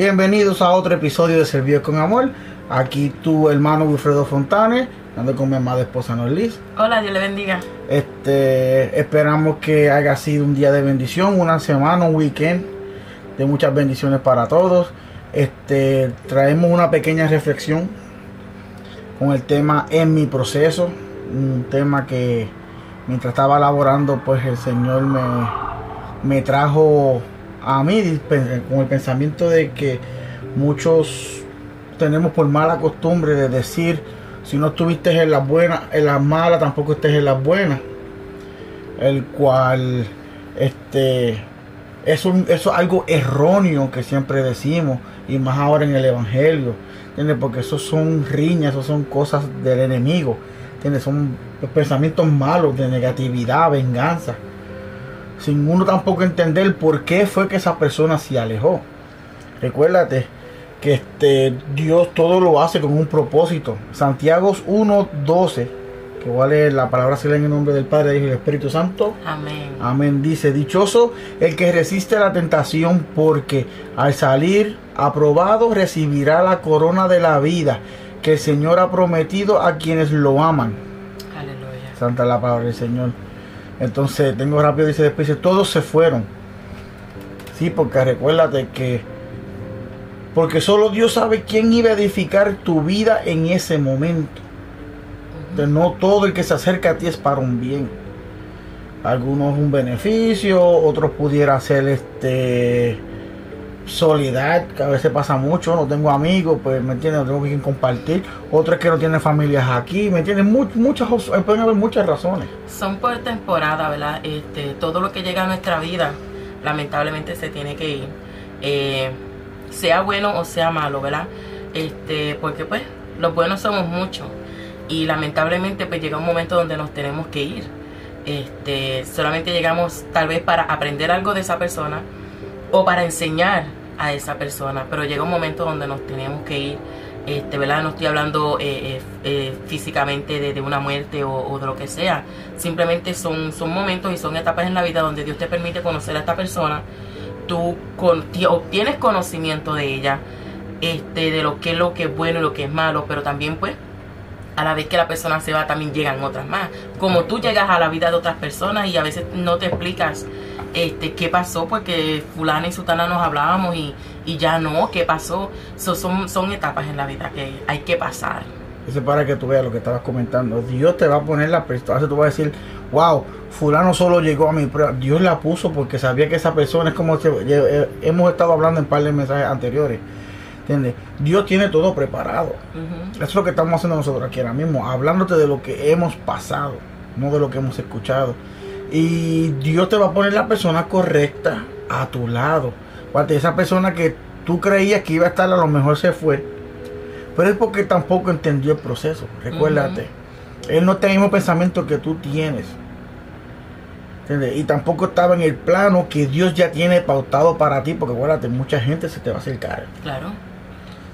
Bienvenidos a otro episodio de Servir con Amor. Aquí tu hermano Wilfredo Fontanes, ando con mi amada esposa Norlis. Hola, Dios le bendiga. Este, esperamos que haya sido un día de bendición, una semana, un weekend de muchas bendiciones para todos. Este, traemos una pequeña reflexión con el tema en mi proceso, un tema que mientras estaba elaborando, pues el Señor me, me trajo a mí con el pensamiento de que muchos tenemos por mala costumbre de decir si no estuviste en las buenas, en las malas, tampoco estés en las buenas. El cual este es, un, eso es algo erróneo que siempre decimos, y más ahora en el Evangelio, ¿entiendes? Porque eso son riñas, eso son cosas del enemigo, ¿entiendes? Son pensamientos malos de negatividad, venganza sin uno tampoco entender por qué fue que esa persona se alejó. Recuérdate que este Dios todo lo hace con un propósito. Santiago 1:12, que vale la palabra se lee en el nombre del Padre, y del Espíritu Santo. Amén. Amén. Dice, dichoso el que resiste la tentación, porque al salir aprobado recibirá la corona de la vida que el Señor ha prometido a quienes lo aman. Aleluya. Santa la palabra del Señor. Entonces, tengo rápido, dice después, todos se fueron. Sí, porque recuérdate que, porque solo Dios sabe quién iba a edificar tu vida en ese momento. Entonces, no todo el que se acerca a ti es para un bien. Algunos un beneficio, otros pudiera ser este soledad, que a veces pasa mucho, no tengo amigos, pues me entiendes, no tengo quien compartir, otros que no tienen familias aquí, me entienden, muchas, pueden haber muchas razones. Son por temporada, ¿verdad? Este, todo lo que llega a nuestra vida, lamentablemente se tiene que ir, eh, sea bueno o sea malo, ¿verdad? Este, porque pues los buenos somos muchos y lamentablemente pues llega un momento donde nos tenemos que ir. Este, solamente llegamos tal vez para aprender algo de esa persona o para enseñar a esa persona, pero llega un momento donde nos tenemos que ir, este, ¿verdad? No estoy hablando eh, eh, eh, físicamente de, una muerte o, de lo que sea, simplemente son, son momentos y son etapas en la vida donde Dios te permite conocer a esta persona, tú obtienes conocimiento de ella, este, de lo que es lo que es bueno y lo que es malo, pero también pues a la vez que la persona se va también llegan otras más. Como tú llegas a la vida de otras personas y a veces no te explicas este, qué pasó, porque fulana y sutana nos hablábamos y, y ya no, qué pasó. son, son etapas en la vida que hay que pasar. Eso es para que tú veas lo que estabas comentando. Dios te va a poner la persona. Tú vas a decir, wow, fulano solo llegó a mi prueba. Dios la puso porque sabía que esa persona es como... Eh, hemos estado hablando en un par de mensajes anteriores. ¿Entiendes? Dios tiene todo preparado. Eso es lo que estamos haciendo nosotros aquí ahora mismo. Hablándote de lo que hemos pasado, no de lo que hemos escuchado. Y Dios te va a poner la persona correcta a tu lado. esa persona que tú creías que iba a estar, a lo mejor se fue. Pero es porque tampoco entendió el proceso. Recuérdate. Él no tiene el mismo pensamiento que tú tienes. Y tampoco estaba en el plano que Dios ya tiene pautado para ti. Porque acuérdate, mucha gente se te va a acercar. Claro.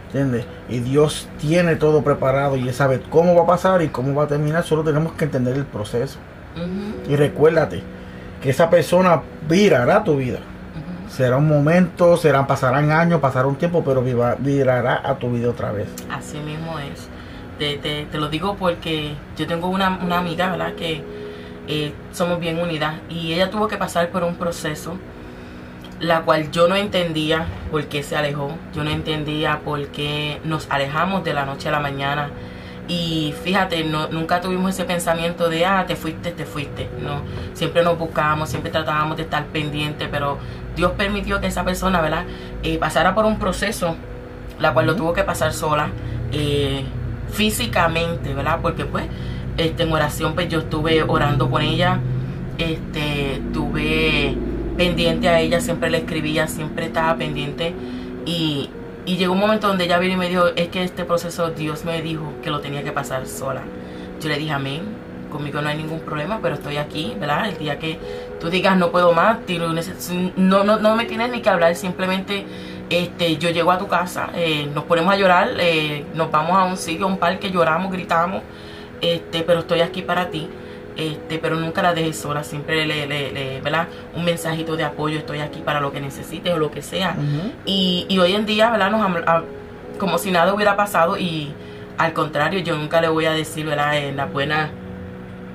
¿Entiendes? Y Dios tiene todo preparado y Él sabe cómo va a pasar y cómo va a terminar. Solo tenemos que entender el proceso. Y recuérdate que esa persona virará tu vida. Será un momento, serán, pasarán años, pasará un tiempo, pero virará a tu vida otra vez. Así mismo es. Te, te, lo digo porque yo tengo una, una amiga, ¿verdad? Que eh, somos bien unidas y ella tuvo que pasar por un proceso la cual yo no entendía por qué se alejó, yo no entendía por qué nos alejamos de la noche a la mañana y fíjate, no, nunca tuvimos ese pensamiento de, ah, te fuiste, te fuiste. No, siempre nos buscábamos, siempre tratábamos de estar pendientes, pero Dios permitió que esa persona, ¿verdad? Eh, pasara por un proceso, la cual lo tuvo que pasar sola, eh, físicamente, ¿verdad? Porque pues, este, en oración, pues yo estuve orando con ella, este, estuve pendiente a ella, siempre le escribía, siempre estaba pendiente y y llegó un momento donde ella vino y me dijo, es que este proceso Dios me dijo que lo tenía que pasar sola. Yo le dije, amén, conmigo no hay ningún problema, pero estoy aquí, ¿verdad? El día que tú digas, no puedo más, no, no, no me tienes ni que hablar, simplemente este, yo llego a tu casa, eh, nos ponemos a llorar, eh, nos vamos a un sitio, a un parque, lloramos, gritamos, este, pero estoy aquí para ti. Este, pero nunca la dejes sola, siempre le, le, le- ¿verdad? Un mensajito de apoyo, estoy aquí para lo que necesites o lo que sea. Y, y hoy en día, ¿verdad? Nos, a- como si nada hubiera pasado y al contrario, yo nunca le voy a decir, ¿verdad? En las buenas,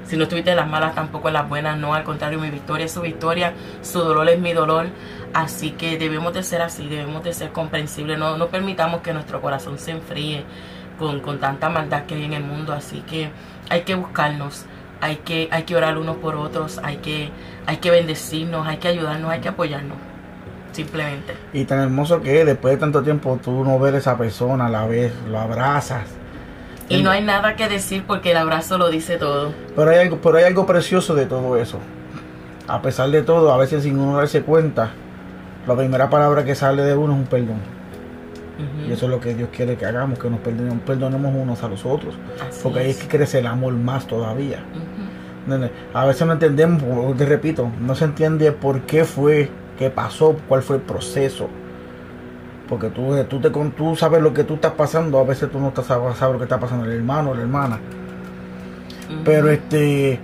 si no estuviste en las malas, tampoco en las buenas, no, al contrario, mi victoria es su victoria, su dolor es mi dolor. Así que debemos de ser así, debemos de ser comprensibles, no, no permitamos que nuestro corazón se enfríe con, con tanta maldad que hay en el mundo. Así que hay que buscarnos, hay que, hay que orar unos por otros, hay que, hay que bendecirnos, hay que ayudarnos, hay que apoyarnos. Simplemente. Y tan hermoso que es, después de tanto tiempo tú no ver a esa persona, la ves, lo abrazas. Y no hay nada que decir porque el abrazo lo dice todo. Pero hay algo, pero hay algo precioso de todo eso. A pesar de todo, a veces sin uno darse cuenta, la primera palabra que sale de uno es un perdón. Y eso es lo que Dios quiere que hagamos, que nos perdonemos, perdonemos unos a los otros. Así Porque ahí es que crece el amor más todavía. A veces no entendemos, te repito, no se entiende por qué fue, qué pasó, cuál fue el proceso. Porque tú, tú, te, tú sabes lo que tú estás pasando, a veces tú no estás, sabes, lo que está pasando el hermano o la hermana. Pero este,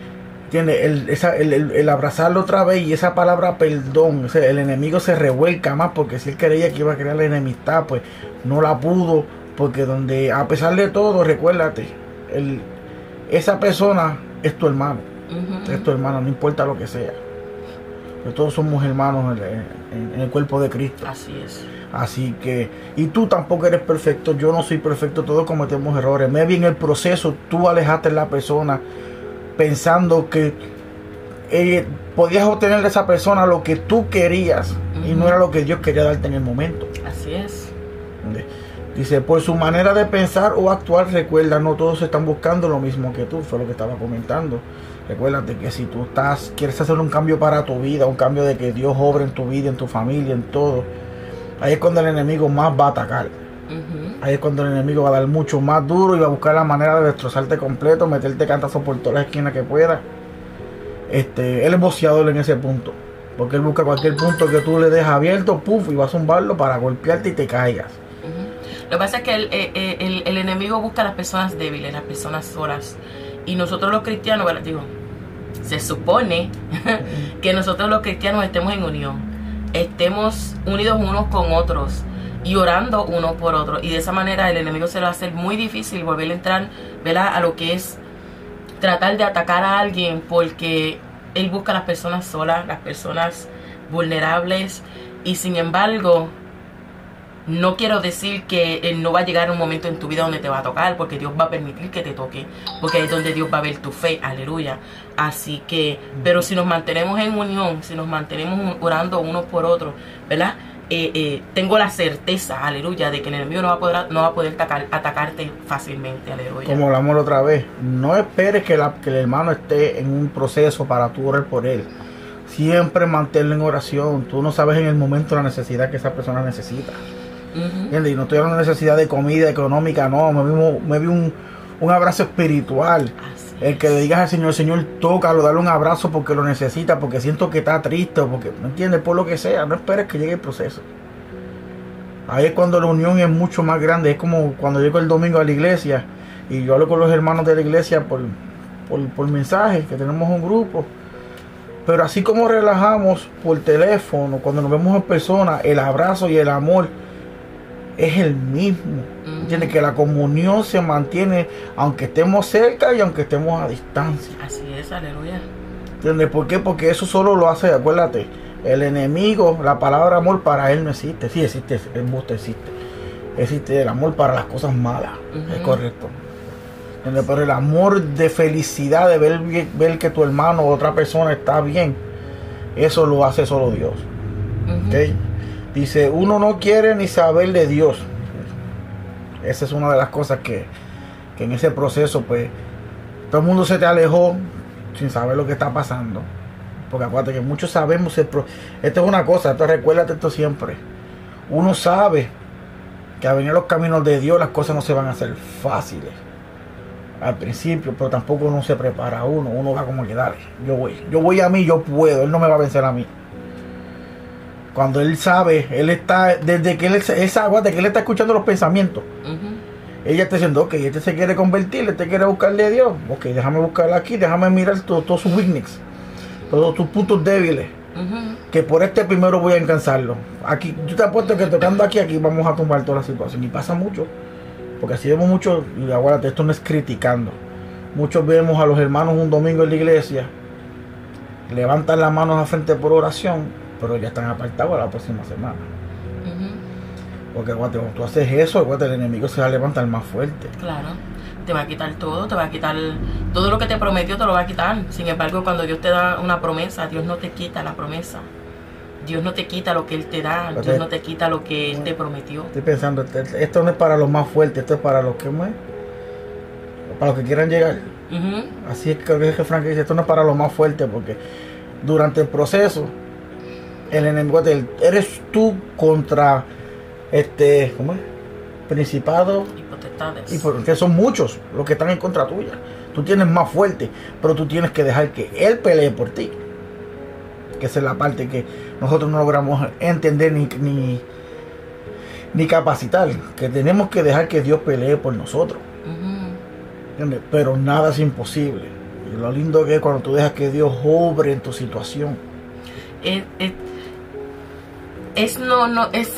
tiene el, esa- el, el- el abrazarlo otra vez y esa palabra perdón, o sea, el enemigo se revuelca más porque si él creía que iba a crear la enemistad, pues no la pudo, porque donde, a pesar de todo, recuérdate, el, esa persona es tu hermano, es tu hermano, no importa lo que sea. Porque todos somos hermanos en, en- en el cuerpo de Cristo. Así es. Así que, y tú tampoco eres perfecto, yo no soy perfecto, todos cometemos errores. Maybe en el proceso tú alejaste a la persona pensando que eh, podías obtener de esa persona lo que tú querías y no era lo que Dios quería darte en el momento. Así es. Dice, por su manera de pensar o actuar, recuerda, no todos están buscando lo mismo que tú, fue lo que estaba comentando. Recuérdate que si tú estás, quieres hacer un cambio para tu vida, un cambio de que Dios obre en tu vida, en tu familia, en todo, ahí es cuando el enemigo más va a atacar. Ahí es cuando el enemigo va a dar mucho más duro y va a buscar la manera de destrozarte completo, meterte cantazo por todas las esquinas que pueda. Este, él es boceador en ese punto. Porque él busca cualquier punto que tú le dejes abierto, puff, y va a zumbarlo para golpearte y te caigas. Lo que pasa es que el, eh, eh, el- el enemigo busca a las personas débiles, las personas solas. Y nosotros los cristianos, digo, se supone que nosotros los cristianos estemos en unión, estemos unidos unos con otros y orando unos por otros. Y de esa manera el enemigo se le va a hacer muy difícil volver a entrar ¿verdad? a lo que es tratar de atacar a alguien porque él busca a las personas solas, las personas vulnerables y sin embargo no quiero decir que eh, no va a llegar un momento en tu vida donde te va a tocar, porque Dios va a permitir que te toque, porque es donde Dios va a ver tu fe, aleluya. Así que, pero si nos mantenemos en unión, si nos mantenemos orando unos por otros, ¿verdad? Eh, eh, tengo la certeza, aleluya, de que el enemigo no va a poder, no va a poder atacar- atacarte fácilmente, aleluya. Como hablamos la otra vez, no esperes que, la- que el hermano esté en un proceso para tú orar por él. Siempre manténlo en oración. Tú no sabes en el momento la necesidad que esa persona necesita. Y no estoy hablando de necesidad de comida económica, no. Me vi, me vi un, un abrazo espiritual. Así El que le digas al Señor, Señor, tócalo, dale un abrazo porque lo necesita, porque siento que está triste, porque, ¿me entiendes? Por lo que sea, no esperes que llegue el proceso. Ahí es cuando la unión es mucho más grande. Es como cuando llego el domingo a la iglesia y yo hablo con los hermanos de la iglesia por, por, por mensajes, que tenemos un grupo. Pero así como relajamos por teléfono, cuando nos vemos en persona, el abrazo y el amor es el mismo. ¿Entiendes? Que la comunión se mantiene aunque estemos cerca y aunque estemos a distancia. Así es, aleluya. ¿Entiendes? ¿Por qué? Porque eso solo lo hace, acuérdate, el enemigo, la palabra amor para él no existe. Sí existe, el busto existe. Existe el amor para las cosas malas. Es correcto. ¿Entiendes? Pero el amor de felicidad, de ver, ver que tu hermano o otra persona está bien, eso lo hace solo Dios. ¿ok? Dice, uno no quiere ni saber de Dios. Esa es una de las cosas que, que en ese proceso, pues, todo el mundo se te alejó sin saber lo que está pasando. Porque acuérdate que muchos sabemos Esto es una cosa, esto recuérdate esto siempre. Uno sabe que a venir los caminos de Dios las cosas no se van a hacer fáciles al principio, pero tampoco uno se prepara uno, uno va como que dale, yo voy, yo voy a mí, yo puedo, él no me va a vencer a mí cuando él sabe, él está, desde que él, él sabe, aguanta, que él está escuchando los pensamientos. Ujú. ella está diciendo, ok, este se quiere convertir, este quiere buscarle a Dios. Ok, déjame buscarle aquí, déjame mirar todos sus weaknesses, todos tus puntos débiles. Que por este primero voy a alcanzarlo. Aquí, yo te apuesto que tocando aquí, aquí vamos a tumbar toda la situación. Y pasa mucho. Porque así vemos mucho, y aguárdate, esto no es criticando. Muchos vemos a los hermanos un domingo en la iglesia, levantan las manos a frente por oración, pero ya están apartados a la próxima semana. Porque cuando tú haces eso, el enemigo se va a levantar más fuerte. Claro, te va a quitar todo, te va a quitar todo lo que te prometió, te lo va a quitar. Sin embargo, cuando Dios te da una promesa, Dios no te quita la promesa. Dios no te quita lo que Él te da, Dios no te quita lo que Él te prometió. Estoy pensando, este, esto no es para los más fuertes, esto es para los que más, para los que quieran llegar. Así es que, que Frank dice, esto no es para los más fuertes, porque durante el proceso, el enemigo eres tú contra este, ¿cómo es? Principados y potestades. Y porque son muchos los que están en contra tuya. Tú tienes más fuerte, pero tú tienes que dejar que Él pelee por ti. Que esa es la parte que nosotros no logramos entender ni, ni, ni capacitar. Que tenemos que dejar que Dios pelee por nosotros. Pero nada es imposible. Y lo lindo que es cuando tú dejas que Dios obre en tu situación. Es no, no, es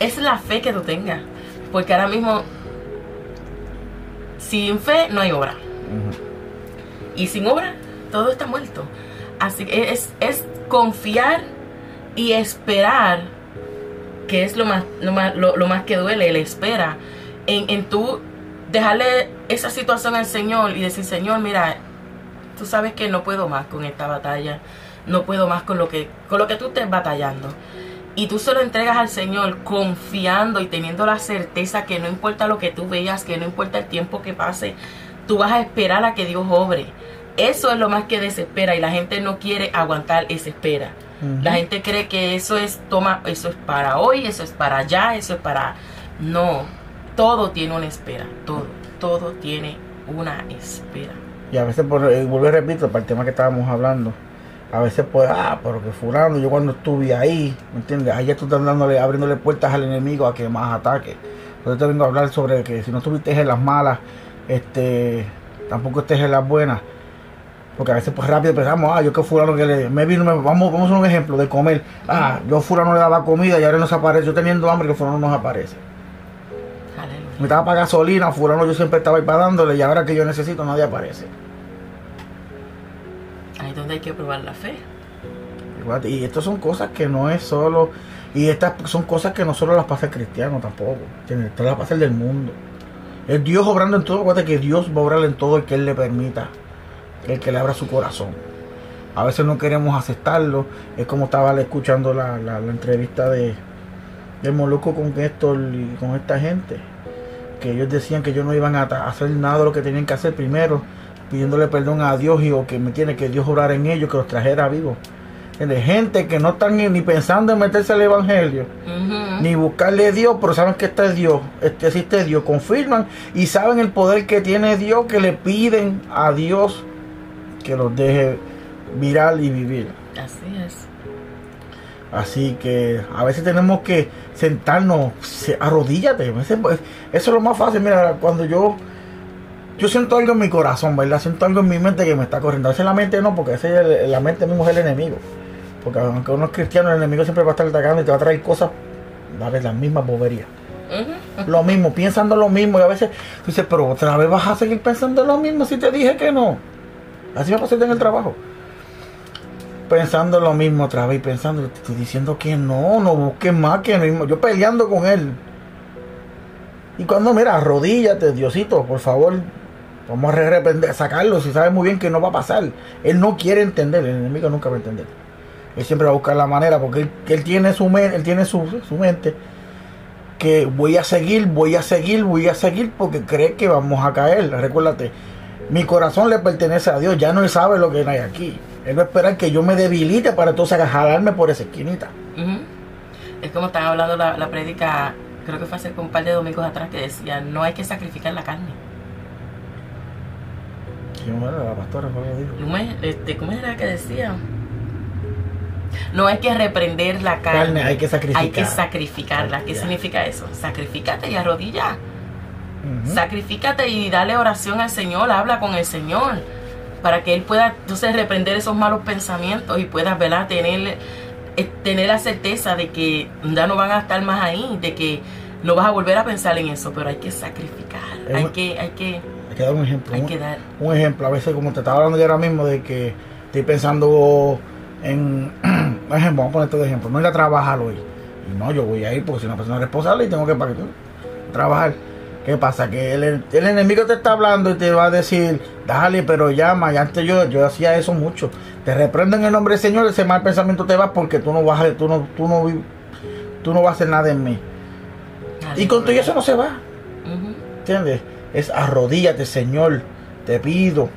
es la fe que tú tengas. Porque ahora mismo, sin fe no hay obra. Y sin obra, todo está muerto. Así que es, es confiar y esperar, que es lo más, lo más, lo, más que duele, el espera, en, en tú dejarle esa situación al Señor y decir, Señor, mira, tú sabes que no puedo más con esta batalla, no puedo más con lo que, con lo que tú estés batallando y tú se lo entregas al Señor confiando y teniendo la certeza que no importa lo que tú veas, que no importa el tiempo que pase, tú vas a esperar a que Dios obre. Eso es lo más que desespera y la gente no quiere aguantar esa espera. La gente cree que eso es toma, eso es para hoy, eso es para allá, eso es para no. Todo tiene una espera, todo, todo tiene una espera. Y a veces, por, eh, vuelvo y repito, para el tema que estábamos hablando, a veces pues, ah, pero que fulano, yo cuando estuve ahí, ¿me entiendes? Ahí ya tú estás dándole, abriéndole puertas al enemigo a que más ataque. Entonces te vengo a hablar sobre que si no estuviste en las malas, este, tampoco estés en las buenas. Porque a veces pues rápido pensamos, ah, yo que fulano que le, me vino, vamos, vamos a un ejemplo de comer. Ah, yo fulano le daba comida y ahora no se aparece. Yo teniendo hambre que fulano no nos aparece. Me estaba para gasolina, fulano yo siempre estaba ahí para dándole y ahora que yo necesito nadie aparece. Ahí es donde hay que probar la fe. Y estas son cosas que no es solo. Y estas son cosas que no solo las pasa el cristiano tampoco. Estas las pasa el del mundo. Es Dios obrando en todo. Acuérdate que Dios va a obrar en todo el que Él le permita. El que le abra su corazón. A veces no queremos aceptarlo. Es como estaba escuchando la, entrevista de, de Moluco con Héctor con esta gente. Que ellos decían que ellos no iban a hacer nada de lo que tenían que hacer primero pidiéndole perdón a Dios y o que me tiene que Dios orar en ellos, que los trajera vivos. Gente que no están ni pensando en meterse al evangelio, ni buscarle a Dios, pero saben que este es Dios, este existe Dios, confirman y saben el poder que tiene Dios, que le piden a Dios que los deje viral y vivir. Así es. Así que a veces tenemos que sentarnos, arrodíllate. Eso es lo más fácil. Mira, cuando yo yo siento algo en mi corazón, ¿verdad? Siento algo en mi mente que me está corriendo. A veces la mente no, porque ese la mente mismo es el enemigo. Porque aunque uno es cristiano, el enemigo siempre va a estar atacando y te va a traer cosas, va a ver las mismas boberías. Lo mismo, pensando lo mismo. Y a veces tú dices, pero otra vez vas a seguir pensando lo mismo si te dije que no. Así me pasa en el trabajo. Pensando lo mismo otra vez, pensando, te estoy diciendo que no, no busques más que mismo. Yo peleando con él. Y cuando, mira, arrodíllate, Diosito, por favor, Vamos a sacarlo si sabe muy bien que no va a pasar. Él no quiere entender, el enemigo nunca va a entender. Él siempre va a buscar la manera porque él, tiene, su, él tiene su, mente que voy a seguir, voy a seguir, voy a seguir porque cree que vamos a caer. Recuérdate, mi corazón le pertenece a Dios, ya no él sabe lo que hay aquí. Él va a esperar que yo me debilite para entonces jalarme por esa esquinita. Es como estaba hablando la, la prédica, creo que fue hace un par de domingos atrás, que decía, no hay que sacrificar la carne ¿Cómo era la pastora? ¿Cómo, este, ¿Cómo era que decía? No hay que reprender la carne. hay que sacrificarla. Hay que sacrificarla. ¿Qué significa eso? Sacrificate y arrodilla. Ujú. Sacrifícate y dale oración al Señor, habla con el Señor, para que Él pueda entonces reprender esos malos pensamientos y puedas ¿verdad? Tener, eh, tener la certeza de que ya no van a estar más ahí, de que no vas a volver a pensar en eso, pero hay que sacrificar, Es hay que, hay que, que dar un ejemplo. hay un- que dar. un ejemplo, a veces como te estaba hablando yo ahora mismo de que estoy pensando en, por ejemplo, vamos a poner todo de ejemplo, no ir a trabajar hoy. Y no, yo voy a ir porque soy una persona responsable y tengo que para trabajar. ¿Qué pasa? Que el, el enemigo te está hablando y te va a decir, dale, pero llama. Y antes yo, yo hacía eso mucho. Te reprendo en el nombre del Señor, ese mal pensamiento te va porque tú no vas a, tú no, tú no, tú no vas a hacer nada en mí. Y con todo eso no se va. ¿Entiendes? Es arrodíllate, Señor. Te pido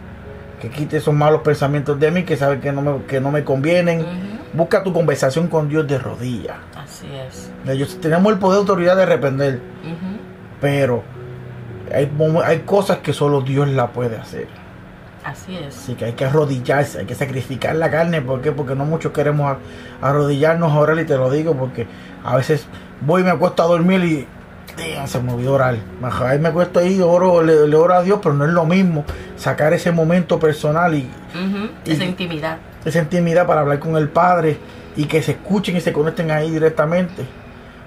que quite esos malos pensamientos de mí que sabes que no me, que no me convienen. Busca tu conversación con Dios de rodillas. Así es. Ellos tenemos el poder de autoridad de reprender, Ujú. pero hay, hay cosas que solo Dios la puede hacer. Así es. Así que hay que arrodillarse, hay que sacrificar la carne. ¿Por qué? Porque no muchos queremos arrodillarnos ahora y te lo digo porque a veces voy y me acuesto a dormir y damn, se me olvidó orar. Ahí me acuesto ahí, oro, le, le oro a Dios, pero no es lo mismo sacar ese momento personal y Esa intimidad. esa intimidad para hablar con el Padre y que se escuchen y se conecten ahí directamente.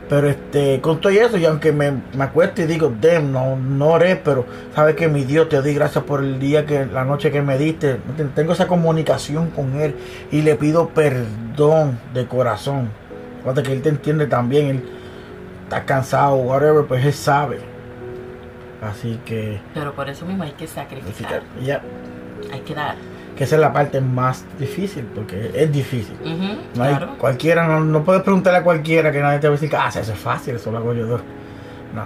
Pero este, con todo eso, y aunque me, me acuesto y digo, damn, no, no oré, pero sabes que mi Dios te doy gracias por el día que, la noche que me diste. Tengo esa comunicación con Él y le pido perdón de corazón. Fíjate que Él te entiende también, Él está cansado, whatever, pues Él sabe. Así que, Pero por eso mismo hay que sacrificar. ya, Hay que dar. que esa es la parte más difícil, porque es difícil. Ujú. No hay- Claro. cualquiera, no, no puedes preguntarle a cualquiera que nadie te va a decir ah, eso es fácil, eso lo hago yo dos. No.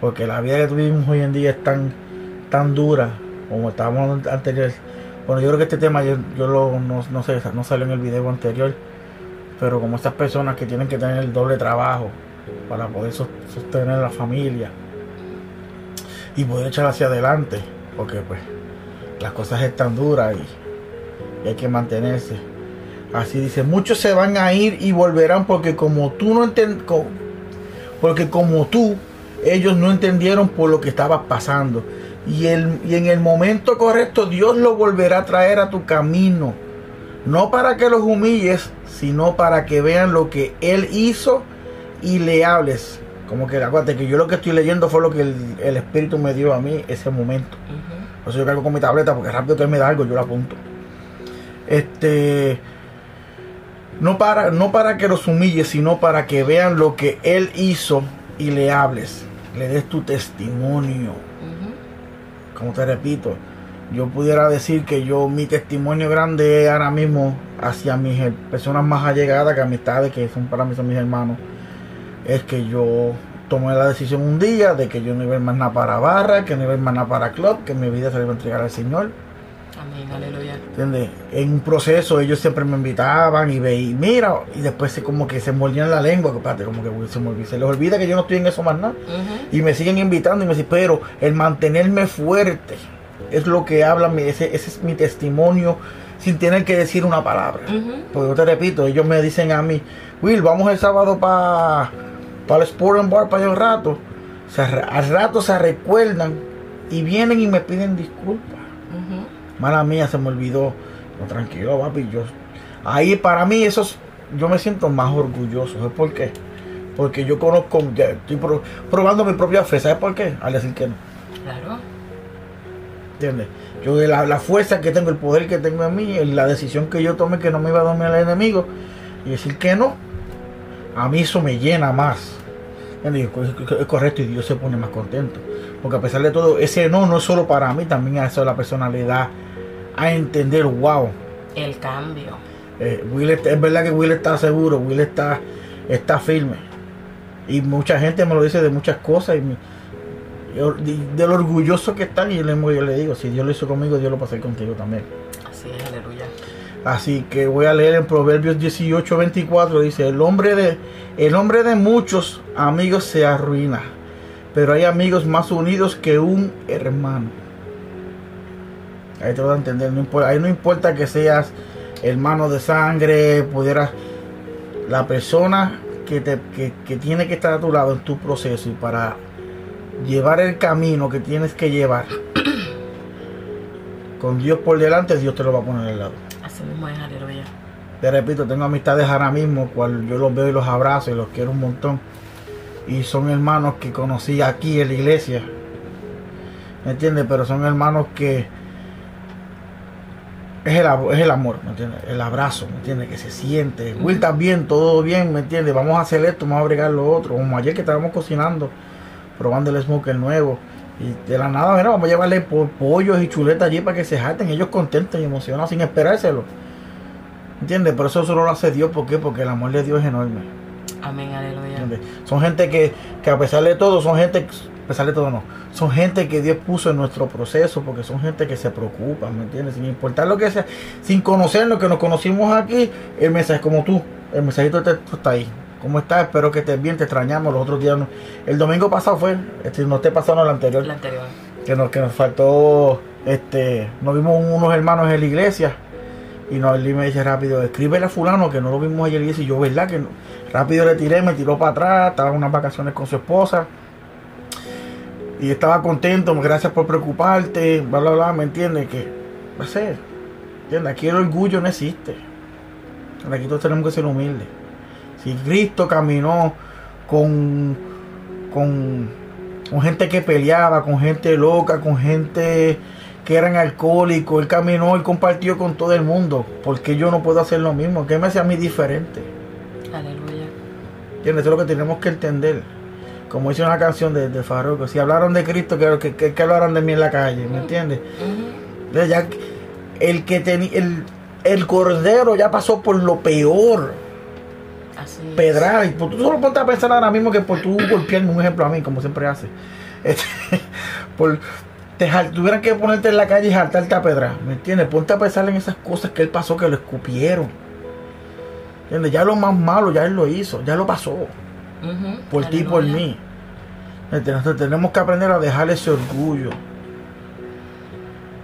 Porque la vida que tuvimos hoy en día es tan, tan dura, como estábamos anterior. Bueno, yo creo que este tema yo, yo lo, no, no sé, no salió en el video anterior. Pero como estas personas que tienen que tener el doble trabajo para poder sos- sostener a la familia y poder echar hacia adelante. Porque pues las cosas están duras y, y hay que mantenerse. Así dice, muchos se van a ir y volverán porque como tú no porque como tú, ellos no entendieron por lo que estaba pasando. Y, el, y en el momento correcto Dios lo volverá a traer a tu camino. No para que los humilles, sino para que vean lo que Él hizo y le hables. Como que acuérdate que yo lo que estoy leyendo fue lo que el, el Espíritu me dio a mí ese momento. Ujú. Por eso yo cargo con mi tableta, porque rápido que me da algo, yo lo apunto. Este. No para, no para que los humilles, sino para que vean lo que él hizo y le hables. Le des tu testimonio. Como te repito, yo pudiera decir que yo, mi testimonio grande es ahora mismo hacia mis personas más allegadas, que amistades, que son para mí son mis hermanos, es que yo tomé la decisión un día de que yo no iba a ir más nada para barra, que no iba a ir más nada para club, que mi vida se la iba a entregar al Señor. Amén, aleluya. ¿Entiendes? En un proceso ellos siempre me invitaban y veía, mira, y después se, como que se mordían la lengua, que espérate, como que se, me se les olvida que yo no estoy en eso más nada. Y me siguen invitando y me dicen, pero el mantenerme fuerte es lo que habla, mi- ese, ese es mi testimonio sin tener que decir una palabra. Porque yo te repito, ellos me dicen a mí, Will, vamos el sábado para el Sport and Bar para un rato. Se re- al rato se recuerdan y vienen y me piden disculpas. Mala mía, se me olvidó. No, tranquilo, papi. Yo, ahí para mí, eso es- yo me siento más orgulloso. ¿Sabes por qué? Porque yo conozco, ya estoy pro- probando mi propia fe. ¿Sabes por qué? Al decir que no. Claro. ¿Entiendes? Yo la, la fuerza que tengo, el poder que tengo en mí, la decisión que yo tomé que no me iba a dormir al enemigo y decir que no, a mí eso me llena más. Es correcto y Dios se pone más contento. Porque a pesar de todo, ese no no es solo para mí, también a eso la personalidad a entender, wow, El cambio. eh, Will es verdad que Will está seguro, Will está, está firme. Y mucha gente me lo dice de muchas cosas. Y, me- yo- de, de lo orgulloso que están. Y yo le, digo: si Dios lo hizo conmigo, Dios lo pasó contigo también. Así es, aleluya. Así que voy a leer en Proverbios 18, 24. Dice: el hombre, de, el hombre de muchos amigos se arruina. Pero hay amigos más unidos que un hermano. Ahí te vas a entender. No importa, ahí no importa que seas hermano de sangre, pudieras. La persona que, te, que, que tiene que estar a tu lado en tu proceso y para llevar el camino que tienes que llevar con Dios por delante, Dios te lo va a poner al lado. Así mismo es, aleluya. Te repito, tengo amistades ahora mismo, cual yo los veo y los abrazo y los quiero un montón. Y son hermanos que conocí aquí en la iglesia. ¿Me entiendes? Pero son hermanos que es el, es el amor, ¿me entiendes? El abrazo, ¿me entiendes? Que se siente. Will, ¿estás bien? ¿Todo bien? ¿Me entiendes? Vamos a hacer esto, vamos a bregar lo otro. Como ayer que estábamos cocinando, probando el smoker nuevo. Y de la nada, mira, vamos a llevarle pollos y chuletas allí para que se jalten. Ellos contentos y emocionados sin esperárselo. ¿Entiendes? Por eso solo lo hace Dios. ¿Por qué? Porque el amor de Dios es enorme. Amén, aleluya. ¿Entiendes? Son gente que, que a pesar de todo, son gente, a pesar de todo no, son gente que Dios puso en nuestro proceso porque son gente que se preocupa, ¿me entiendes? Sin importar lo que sea, sin conocernos, que nos conocimos aquí, el mensaje como tú, el mensajito de texto está ahí. ¿Cómo estás? Espero que estés bien, te extrañamos los otros días. no- El domingo pasado fue, este, no te pasaron el anterior, La anterior. que nos, que nos faltó, este, nos vimos unos hermanos en la iglesia y Noelí me dice rápido, escríbele a fulano que no lo vimos ayer y yo, ¿verdad? Que no? rápido le tiré, me tiró para atrás, estaba en unas vacaciones con su esposa y estaba contento, gracias por preocuparte, bla, bla, bla, ¿me entiendes? Que va a ser, ¿entiendes? Aquí el orgullo no existe, aquí todos tenemos que ser humildes. Si Cristo caminó con, con, con gente que peleaba, con gente loca, con gente que eran alcohólicos, él caminó y compartió con todo el mundo. ¿Por qué yo no puedo hacer lo mismo? ¿Qué me hace a mí diferente? Aleluya. ¿Entiendes? Eso es lo que tenemos que entender. Como dice una canción de, de Farruko, si hablaron de Cristo, que, que, que, hablaran de mí en la calle, ¿me entiendes? Ya el que tenía el, el cordero ya pasó por lo peor, Así es. pedrar. Y por- tú solo ponte a pensar ahora mismo que por tú golpearme un ejemplo a mí, como siempre hace. Este, por te tuvieran que ponerte en la calle y jaltarte a pedrar, ¿me entiendes? Ponte a pensar en esas cosas que él pasó, que lo escupieron. ¿Entiendes? Ya lo más malo, ya él lo hizo, ya lo pasó. Ujú. por ti y por mí. ¿Me entiendes? Entonces, tenemos que aprender a dejar ese orgullo.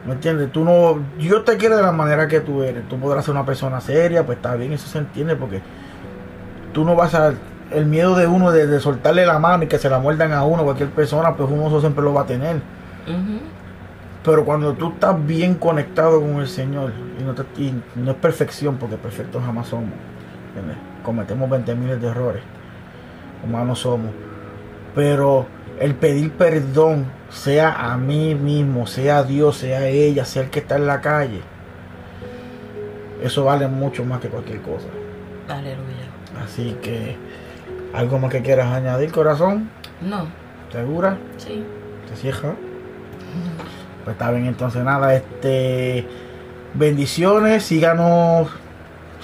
¿Me entiendes? Tú no, Dios te quiere de la manera que tú eres. Tú podrás ser una persona seria, pues está bien, eso se entiende porque tú no vas a el miedo de uno de, de soltarle la mano y que se la muerdan a uno, cualquier persona, pues uno eso siempre lo va a tener. Pero cuando tú estás bien conectado con el Señor, y no, te- y no es perfección, porque perfectos jamás somos, ¿entiendes? cometemos 20 miles de errores, humanos somos, pero el pedir perdón, sea a mí mismo, sea a Dios, sea a ella, sea el que está en la calle, eso vale mucho más que cualquier cosa. Aleluya. Así que, ¿algo más que quieras añadir, corazón? No. ¿Segura? Sí. ¿Te cierra? Pues está bien, entonces nada, este bendiciones, síganos,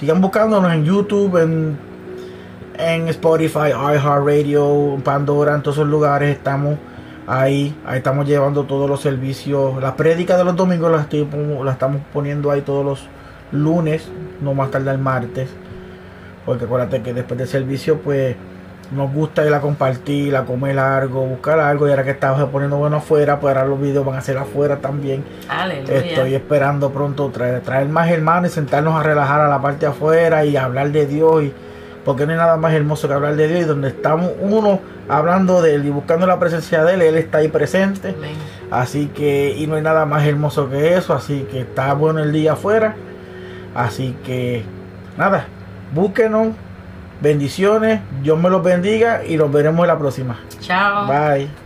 sigan buscándonos en YouTube, en, en Spotify, iHeartRadio, Pandora, en todos esos lugares estamos ahí, ahí estamos llevando todos los servicios, las prédicas de los domingos las, estoy las estamos poniendo ahí todos los lunes, no más tarde el martes, porque acuérdate que después del servicio pues nos gusta ir a compartir, a comer algo, buscar algo. Y ahora que estamos poniendo bueno afuera, pues ahora los videos van a ser afuera también. Aleluya. Estoy esperando pronto traer, traer más hermanos y sentarnos a relajar a la parte de afuera y hablar de Dios. Y, porque no hay nada más hermoso que hablar de Dios. Y donde estamos uno hablando de Él y buscando la presencia de Él, Él está ahí presente. Amén. Así que, y no hay nada más hermoso que eso. Así que está bueno el día afuera. Así que, nada, búsquenos. Bendiciones, Dios me los bendiga y nos veremos en la próxima. Chao. Bye.